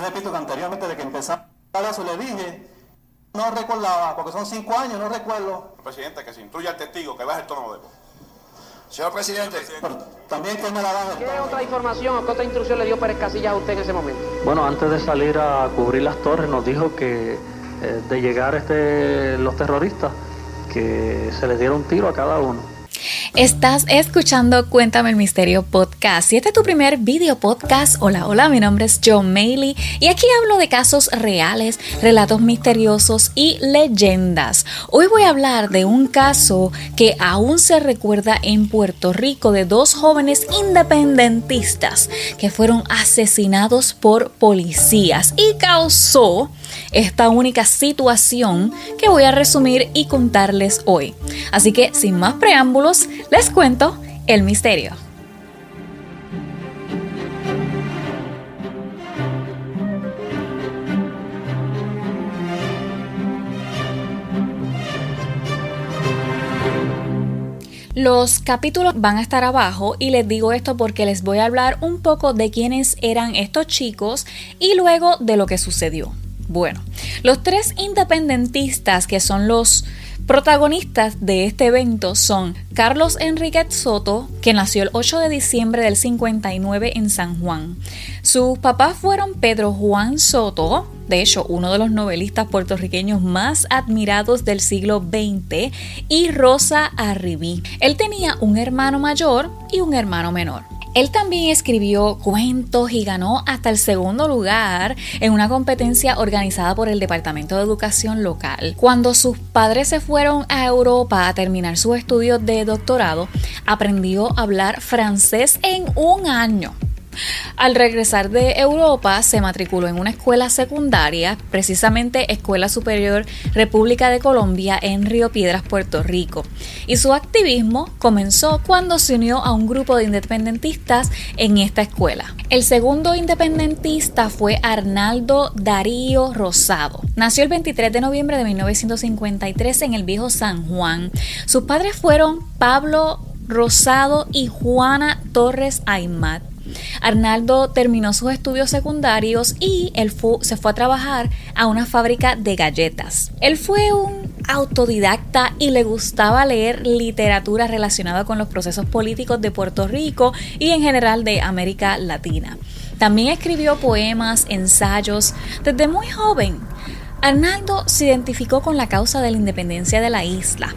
Repito que anteriormente de que empezara eso le dije, no recordaba, porque son cinco años, no recuerdo. Presidente, que se instruya al testigo, que baje el tono de voz. Señor presidente, Pero también que me la dan. ¿Qué otra información o qué otra instrucción le dio Pérez Casillas a usted en ese momento? Bueno, antes de salir a cubrir las torres nos dijo que eh, de llegar este, los terroristas, que se les diera un tiro a cada uno. Estás escuchando Cuéntame el Misterio Podcast. Si este es tu primer video podcast, hola, hola, mi nombre es John Maley y aquí hablo de casos reales, relatos misteriosos y leyendas. Hoy voy a hablar de un caso que aún se recuerda en Puerto Rico de dos jóvenes independentistas que fueron asesinados por policías y causó esta única situación que voy a resumir y contarles hoy. Así que sin más preámbulos, les cuento el misterio. Los capítulos van a estar abajo y les digo esto porque les voy a hablar un poco de quiénes eran estos chicos y luego de lo que sucedió. Bueno, los tres independentistas que son los protagonistas de este evento son Carlos Enriquez Soto, que nació el 8 de diciembre del 59 en San Juan. Sus papás fueron Pedro Juan Soto, de hecho uno de los novelistas puertorriqueños más admirados del siglo XX, y Rosa Arribí. Él tenía un hermano mayor y un hermano menor. Él también escribió cuentos y ganó hasta el segundo lugar en una competencia organizada por el Departamento de Educación local. Cuando sus padres se fueron a Europa a terminar sus estudios de doctorado, aprendió a hablar francés en un año. Al regresar de Europa, se matriculó en una escuela secundaria, precisamente Escuela Superior República de Colombia en Río Piedras, Puerto Rico. Y su activismo comenzó cuando se unió a un grupo de independentistas en esta escuela. El segundo independentista fue Arnaldo Darío Rosado. Nació el 23 de noviembre de 1953 en el viejo San Juan. Sus padres fueron Pablo Rosado y Juana Torres Aymat. Arnaldo terminó sus estudios secundarios y él se fue a trabajar a una fábrica de galletas. Él fue un autodidacta y le gustaba leer literatura relacionada con los procesos políticos de Puerto Rico y en general de América Latina. También escribió poemas, ensayos, desde muy joven. Arnaldo se identificó con la causa de la independencia de la isla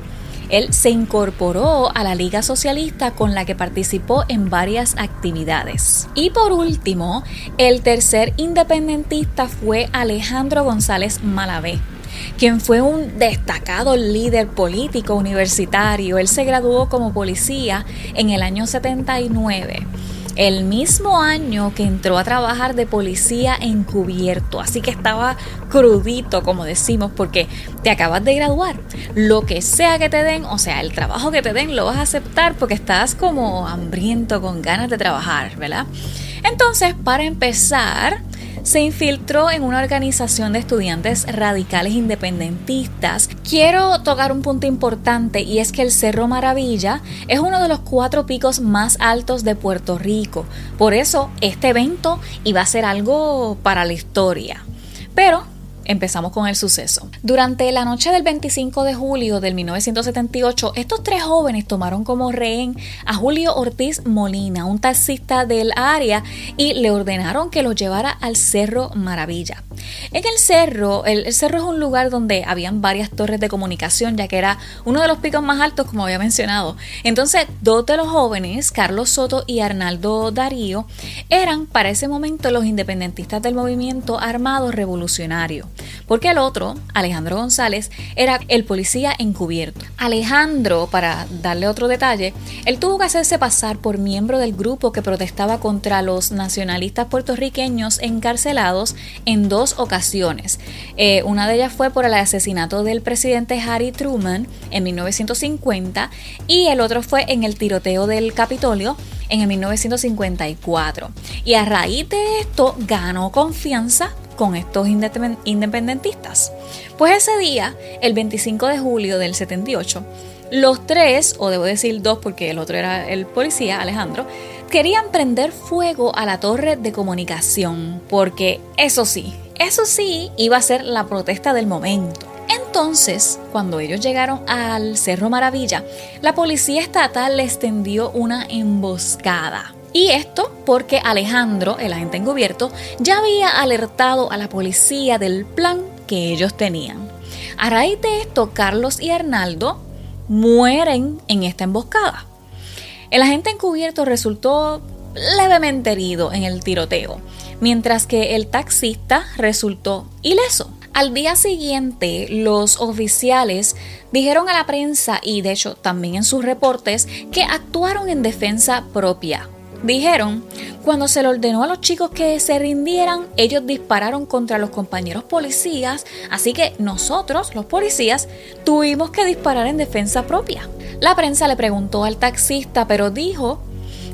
él se incorporó a la Liga Socialista con la que participó en varias actividades. Y por último, el tercer independentista fue Alejandro González Malavé quien fue un destacado líder político universitario. Él se graduó como policía en el año 79 el mismo año que entró a trabajar de policía encubierto. Así que estaba crudito, como decimos, porque te acabas de graduar. Lo que sea que te den, o sea, el trabajo que te den, lo vas a aceptar porque estás como hambriento, con ganas de trabajar, ¿verdad? Entonces, para empezar, se infiltró en una organización de estudiantes radicales independentistas. Quiero tocar un punto importante y es que el Cerro Maravilla es uno de los cuatro picos más altos de Puerto Rico. Por eso este evento iba a ser algo para la historia. Pero Empezamos con el suceso. Durante la noche del 25 de julio del 1978, estos tres jóvenes tomaron como rehén a Julio Ortiz Molina, un taxista del área, y le ordenaron que lo llevara al Cerro Maravilla. En el cerro, el, cerro es un lugar donde habían varias torres de comunicación, ya que era uno de los picos más altos, como había mencionado. Entonces, dos de los jóvenes, Carlos Soto y Arnaldo Darío, eran para ese momento los independentistas del movimiento armado revolucionario porque el otro, Alejandro González, era el policía encubierto. Alejandro, para darle otro detalle, él tuvo que hacerse pasar por miembro del grupo que protestaba contra los nacionalistas puertorriqueños encarcelados en dos ocasiones. Eh, una de ellas fue por el asesinato del presidente Harry Truman en 1950 y el otro fue en el tiroteo del Capitolio en el 1954. Y a raíz de esto ganó confianza con estos independentistas. Pues ese día, el 25 de julio del 78, los tres, o debo decir dos porque el otro era el policía, Alejandro, querían prender fuego a la torre de comunicación, porque eso sí, eso sí iba a ser la protesta del momento. Entonces, cuando ellos llegaron al Cerro Maravilla, la policía estatal les tendió una emboscada. Y esto porque Alejandro, el agente encubierto, ya había alertado a la policía del plan que ellos tenían. A raíz de esto, Carlos y Arnaldo mueren en esta emboscada. El agente encubierto resultó levemente herido en el tiroteo, mientras que el taxista resultó ileso. Al día siguiente, los oficiales dijeron a la prensa y de hecho también en sus reportes que actuaron en defensa propia. Dijeron, cuando se le ordenó a los chicos que se rindieran, ellos dispararon contra los compañeros policías, así que nosotros, los policías, tuvimos que disparar en defensa propia. La prensa le preguntó al taxista, pero dijo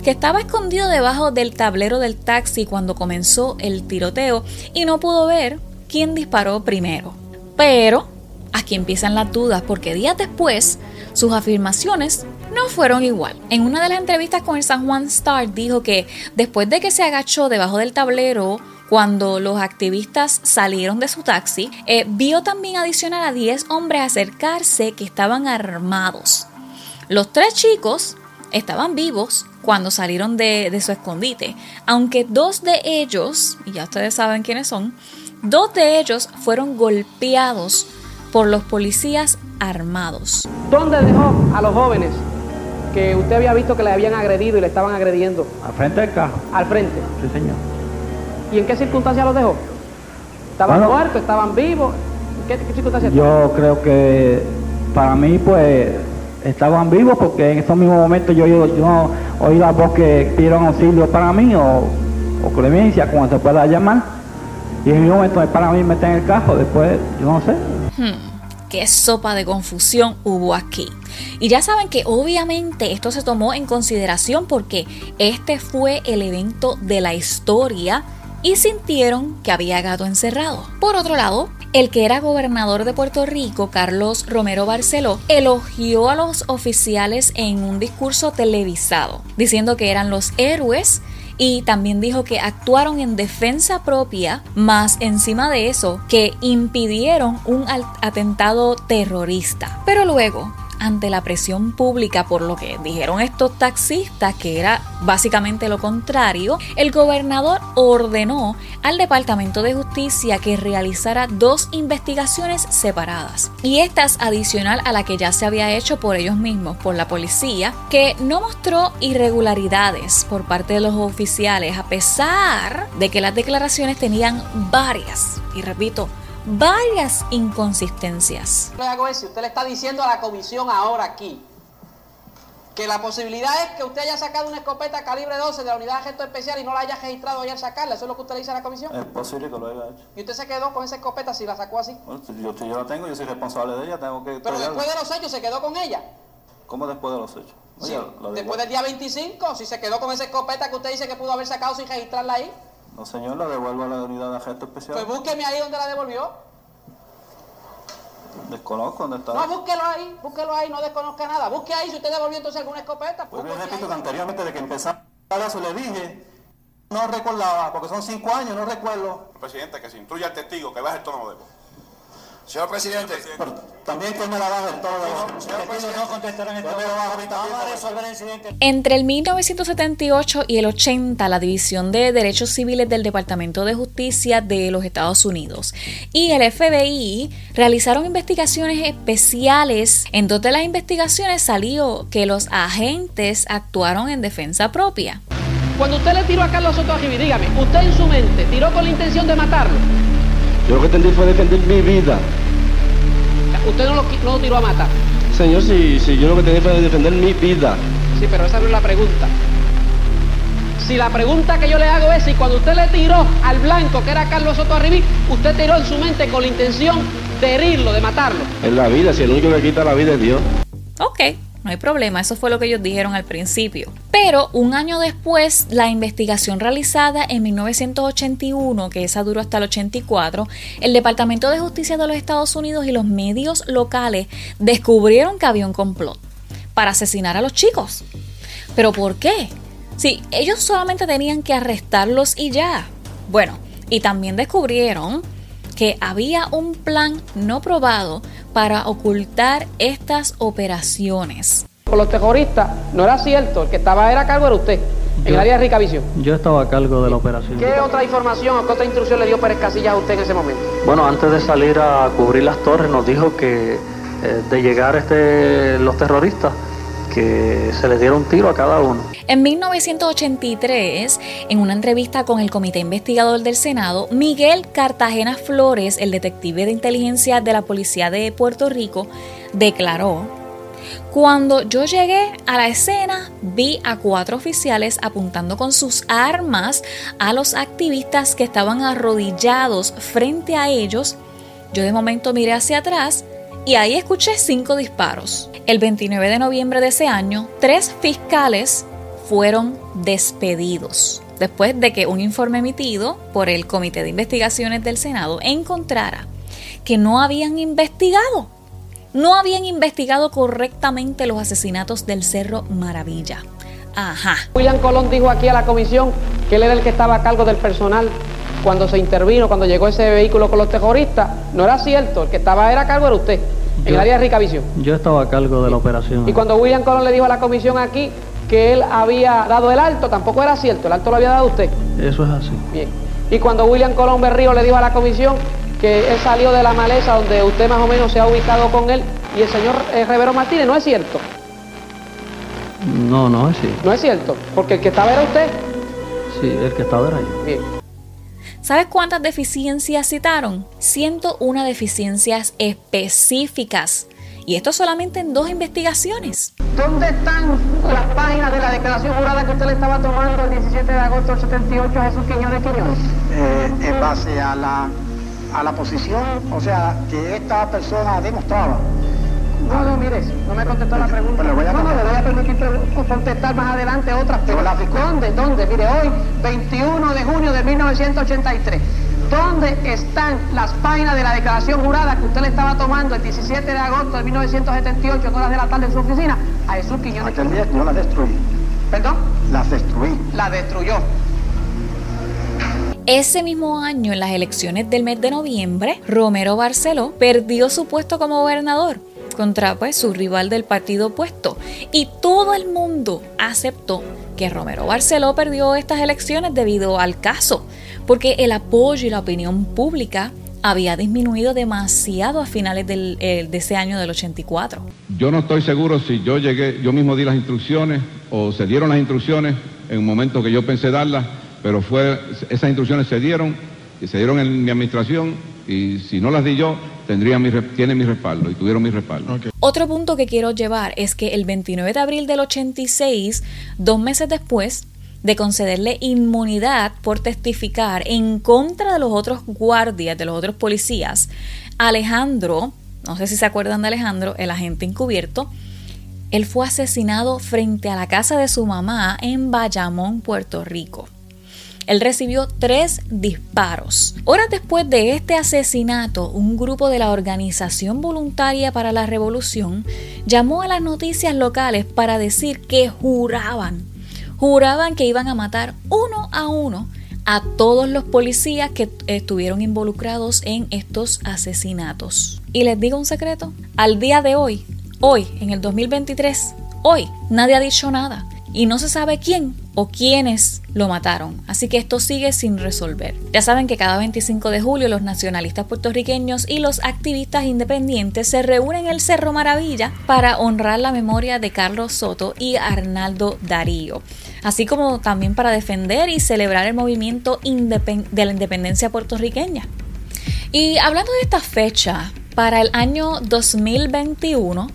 que estaba escondido debajo del tablero del taxi cuando comenzó el tiroteo y no pudo ver quién disparó primero. Pero aquí empiezan las dudas porque días después sus afirmaciones no fueron igual. En una de las entrevistas con el San Juan Star dijo que después de que se agachó debajo del tablero cuando los activistas salieron de su taxi, eh, vio también adicional a 10 hombres acercarse que estaban armados. Los tres chicos estaban vivos cuando salieron de, de su escondite, aunque dos de ellos, y ya ustedes saben quiénes son, Dos de ellos fueron golpeados por los policías armados. ¿Dónde dejó a los jóvenes que usted había visto que le habían agredido y le estaban agrediendo? Al frente del carro. Al frente. Sí, señor. ¿Y en qué circunstancias los dejó? ¿Estaban Bueno. muertos? ¿Estaban vivos? ¿En qué, qué circunstancias? Yo creo que para mí, pues, estaban vivos porque en esos mismos momentos yo, yo, yo oí la voz que pidieron auxilio para mí o, o clemencia, como se pueda llamar. Y en mi momento para mí meter en el carro, después, yo no sé. Qué sopa de confusión hubo aquí. Y ya saben que obviamente esto se tomó en consideración porque este fue el evento de la historia y sintieron que había gato encerrado. Por otro lado, el que era gobernador de Puerto Rico, Carlos Romero Barceló, elogió a los oficiales en un discurso televisado, diciendo que eran los héroes y también dijo que actuaron en defensa propia, más encima de eso, que impidieron un atentado terrorista. Pero luego, ante la presión pública por lo que dijeron estos taxistas, que era básicamente lo contrario, el gobernador ordenó al Departamento de Justicia que realizara dos investigaciones separadas. Y estas adicional a la que ya se había hecho por ellos mismos, por la policía, que no mostró irregularidades por parte de los oficiales, a pesar de que las declaraciones tenían varias, y repito, varias inconsistencias. le hago eso. Usted le está diciendo a la comisión ahora aquí que la posibilidad es que usted haya sacado una escopeta calibre 12 de la unidad de agente especial y no la haya registrado al sacarla. ¿Eso es lo que usted le dice a la comisión? Es posible que lo haya hecho. Y usted se quedó con esa escopeta si la sacó así. Bueno, si yo, si yo la tengo, yo soy responsable de ella, tengo que Pero después de los hechos se quedó con ella. ¿Cómo después de los hechos? Sí, Oye, después del día 25, si se quedó con esa escopeta que usted dice que pudo haber sacado sin registrarla ahí, No, señor, la devuelvo a la unidad de agente especial. pues búsqueme ahí donde la devolvió. Desconozco dónde está. No, búsquelo ahí, búsquelo ahí, no desconozca nada. Busque ahí si usted devolvió entonces alguna escopeta. Pues yo búsquese repito que anteriormente de que empezara eso le dije, no recordaba, porque son cinco años, no recuerdo. Presidente, que se instruya al testigo que baje el tono de voz. Señor presidente. Pero también que me la. Señor presidente. No contestarán mí también, Vamos a resolver el incidente. Entre el 1978 y el 80, la División de Derechos Civiles del Departamento de Justicia de los Estados Unidos y el FBI realizaron investigaciones especiales. En dos de las investigaciones salió que los agentes actuaron en defensa propia. Cuando usted le tiró a Carlos Soto Arribi, dígame, usted en su mente tiró con la intención de matarlo. Yo lo que entendí fue defender mi vida. Usted no lo, qui- no lo tiró a matar. Señor, si, si yo lo que entendí fue defender mi vida. Sí, pero esa no es la pregunta. Si la pregunta que yo le hago es si cuando usted le tiró al blanco, que era Carlos Soto Arribí, usted tiró en su mente con la intención de herirlo, de matarlo. Es la vida, si el único que quita la vida es Dios. Ok, no hay problema, eso fue lo que ellos dijeron al principio. Pero un año después, la investigación realizada en 1981, que esa duró hasta el 84, el Departamento de Justicia de los Estados Unidos y los medios locales descubrieron que había un complot para asesinar a los chicos. ¿Pero por qué? Sí, ellos solamente tenían que arrestarlos y ya. Bueno, y también descubrieron que había un plan no probado para ocultar estas operaciones. Con los terroristas, no era cierto, el que estaba era a cargo era usted, en el área de Ricavisión. Yo estaba a cargo de la operación. ¿Qué otra información o qué otra instrucción le dio Pérez Casillas a usted en ese momento? Bueno, antes de salir a cubrir las torres nos dijo que eh, de llegar este, los terroristas, que se les diera un tiro a cada uno. En 1983, en una entrevista con el Comité Investigador del Senado, Miguel Cartagena Flores, el detective de inteligencia de la Policía de Puerto Rico, declaró cuando yo llegué a la escena, vi a cuatro oficiales apuntando con sus armas a los activistas que estaban arrodillados frente a ellos. Yo de momento miré hacia atrás y ahí escuché cinco disparos. El 29 de noviembre de ese año, tres fiscales fueron despedidos después de que un informe emitido por el Comité de Investigaciones del Senado encontrara que no habían investigado, no habían investigado correctamente los asesinatos del Cerro Maravilla. Ajá. William Colón dijo aquí a la comisión que él era el que estaba a cargo del personal cuando se intervino, cuando llegó ese vehículo con los terroristas. No era cierto, el que estaba era a cargo era usted, en el área de Ricavisión. Yo estaba a cargo de la operación. Y cuando William Colón le dijo a la comisión aquí que él había dado el alto, tampoco era cierto, el alto lo había dado usted. Eso es así. Bien. Y cuando William Colón Berrío le dijo a la comisión que él salió de la maleza donde usted más o menos se ha ubicado con él y el señor eh, Rivero Martínez, ¿no es cierto? No, no es cierto. No es cierto, porque el que estaba era usted. Sí, el que estaba era yo. Bien. ¿Sabes cuántas deficiencias citaron? 101 deficiencias específicas. Y esto solamente en dos investigaciones. ¿Dónde están las páginas de la declaración jurada que usted le estaba tomando el 17 de agosto del 78 a Jesús Quiñones Quiñones? Eh, en base a la, a la posición, o sea, que esta persona demostraba. No, no, mire, no me contestó la pregunta. Pero voy a no, no, le voy a permitir contestar más adelante otras. Pero Yo la fijo. ¿Dónde? ¿Dónde? Mire, hoy, 21 de junio de 1983. ¿Dónde están las páginas de la declaración jurada que usted le estaba tomando el 17 de agosto de 1978, en horas de la tarde en su oficina, a Jesús Quiñones? Aquel día yo las destruí. ¿Perdón? Las destruí. La destruyó. Ese mismo año, en las elecciones del mes de noviembre, Romero Barceló perdió su puesto como gobernador contra pues, su rival del partido opuesto. Y todo el mundo aceptó que Romero Barceló perdió estas elecciones debido al caso, porque el apoyo y la opinión pública había disminuido demasiado a finales del, eh, de ese año del 84. Yo no estoy seguro si yo llegué, yo mismo di las instrucciones o se dieron las instrucciones en un momento que yo pensé darlas, pero fue, esas instrucciones se dieron y se dieron en mi administración y si no las di yo, tendría mi, re- tiene mi respaldo y tuvieron mi respaldo. Otro punto que quiero llevar es que el 29 de abril del 86, dos meses después de concederle inmunidad por testificar en contra de los otros guardias, de los otros policías, Alejandro, no sé si se acuerdan de Alejandro, el agente encubierto, él fue asesinado frente a la casa de su mamá en Bayamón, Puerto Rico. Él recibió tres disparos. Horas después de este asesinato, un grupo de la Organización Voluntaria para la Revolución llamó a las noticias locales para decir que juraban, juraban que iban a matar uno a uno a todos los policías que estuvieron involucrados en estos asesinatos. Y les digo un secreto, al día de hoy, hoy, en el 2023, hoy, nadie ha dicho nada y no se sabe quién o quiénes lo mataron. Así que esto sigue sin resolver. Ya saben que cada 25 de julio los nacionalistas puertorriqueños y los activistas independientes se reúnen en el Cerro Maravilla para honrar la memoria de Carlos Soto y Arnaldo Darío, así como también para defender y celebrar el movimiento de la independencia puertorriqueña. Y hablando de esta fecha, para el año 2021,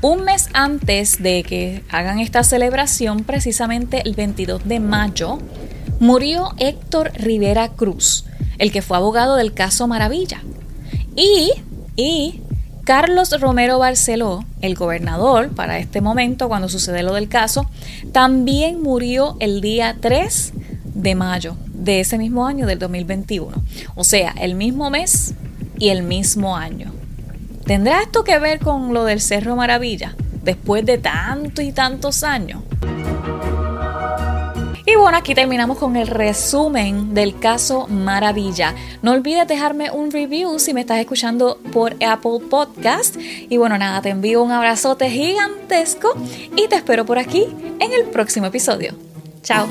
un mes antes de que hagan esta celebración, precisamente el 22 de mayo, murió Héctor Rivera Cruz, el que fue abogado del caso Maravilla. Y, y Carlos Romero Barceló, el gobernador para este momento, cuando sucede lo del caso, también murió el día 3 de mayo de ese mismo año del 2021. O sea, el mismo mes y el mismo año. ¿Tendrá esto que ver con lo del Cerro Maravilla? Después de tanto y tantos años. Y bueno, aquí terminamos con el resumen del caso Maravilla. No olvides dejarme un review si me estás escuchando por Apple Podcast. Y bueno, nada, te envío un abrazote gigantesco y te espero por aquí en el próximo episodio. Chao.